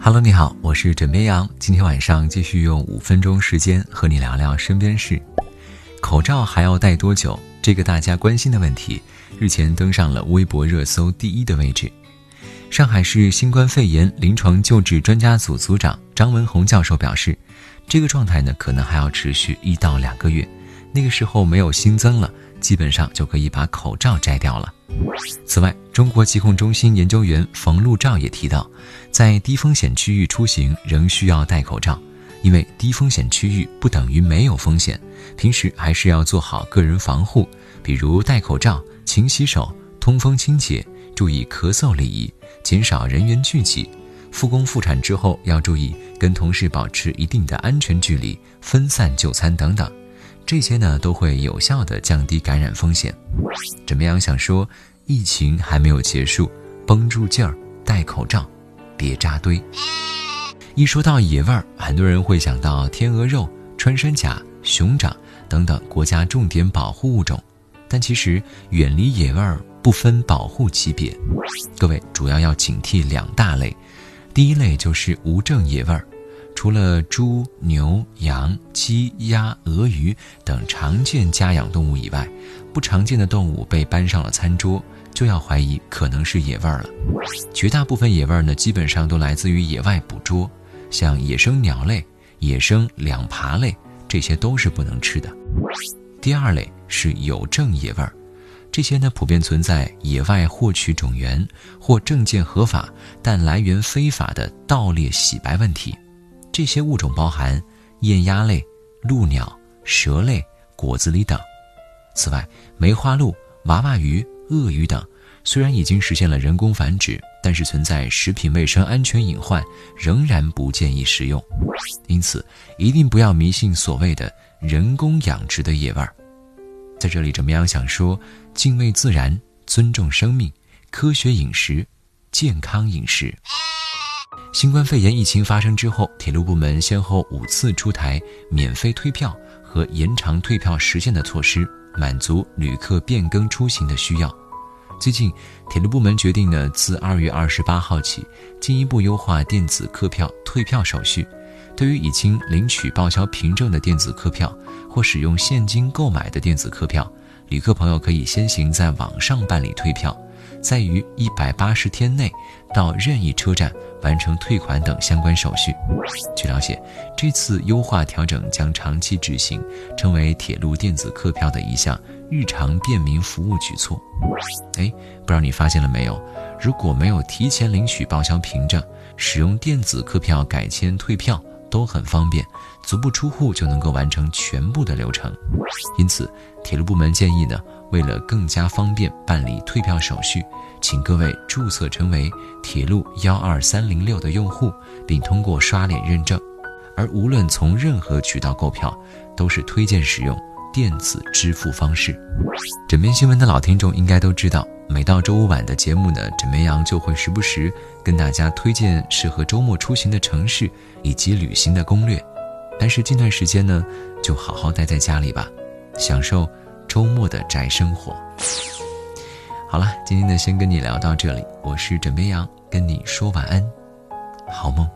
Hello，你好，我是枕边羊。今天晚上继续用五分钟时间和你聊聊身边事。口罩还要戴多久？这个大家关心的问题，日前登上了微博热搜第一的位置。上海市新冠肺炎临床救治专家组组长张文宏教授表示，这个状态呢，可能还要持续一到两个月。那个时候没有新增了，基本上就可以把口罩摘掉了。此外，中国疾控中心研究员冯路照也提到，在低风险区域出行仍需要戴口罩，因为低风险区域不等于没有风险，平时还是要做好个人防护，比如戴口罩、勤洗手、通风清洁、注意咳嗽礼仪、减少人员聚集。复工复产之后要注意跟同事保持一定的安全距离、分散就餐等等。这些呢都会有效的降低感染风险。怎么样？想说，疫情还没有结束，绷住劲儿，戴口罩，别扎堆。一说到野味儿，很多人会想到天鹅肉、穿山甲、熊掌等等国家重点保护物种，但其实远离野味儿不分保护级别。各位主要要警惕两大类，第一类就是无证野味儿。除了猪、牛、羊、鸡、鸭、鹅、鱼等常见家养动物以外，不常见的动物被搬上了餐桌，就要怀疑可能是野味儿了。绝大部分野味儿呢，基本上都来自于野外捕捉，像野生鸟类、野生两爬类，这些都是不能吃的。第二类是有证野味儿，这些呢普遍存在野外获取种源或证件合法但来源非法的盗猎洗白问题。这些物种包含雁鸭类、鹭鸟、蛇类、果子狸等。此外，梅花鹿、娃娃鱼、鳄鱼等，虽然已经实现了人工繁殖，但是存在食品卫生安全隐患，仍然不建议食用。因此，一定不要迷信所谓的人工养殖的野味儿。在这里，怎么样想说：敬畏自然，尊重生命，科学饮食，健康饮食。新冠肺炎疫情发生之后，铁路部门先后五次出台免费退票和延长退票时限的措施，满足旅客变更出行的需要。最近，铁路部门决定呢，自二月二十八号起，进一步优化电子客票退票手续。对于已经领取报销凭证的电子客票或使用现金购买的电子客票，旅客朋友可以先行在网上办理退票。在于一百八十天内到任意车站完成退款等相关手续。据了解，这次优化调整将长期执行，成为铁路电子客票的一项日常便民服务举措。哎，不知道你发现了没有？如果没有提前领取报销凭证，使用电子客票改签退票都很方便，足不出户就能够完成全部的流程。因此，铁路部门建议呢。为了更加方便办理退票手续，请各位注册成为铁路幺二三零六的用户，并通过刷脸认证。而无论从任何渠道购票，都是推荐使用电子支付方式。枕边新闻的老听众应该都知道，每到周五晚的节目呢，枕边羊就会时不时跟大家推荐适合周末出行的城市以及旅行的攻略。但是近段时间呢，就好好待在家里吧，享受。周末的宅生活。好了，今天呢，先跟你聊到这里。我是枕边羊，跟你说晚安，好梦。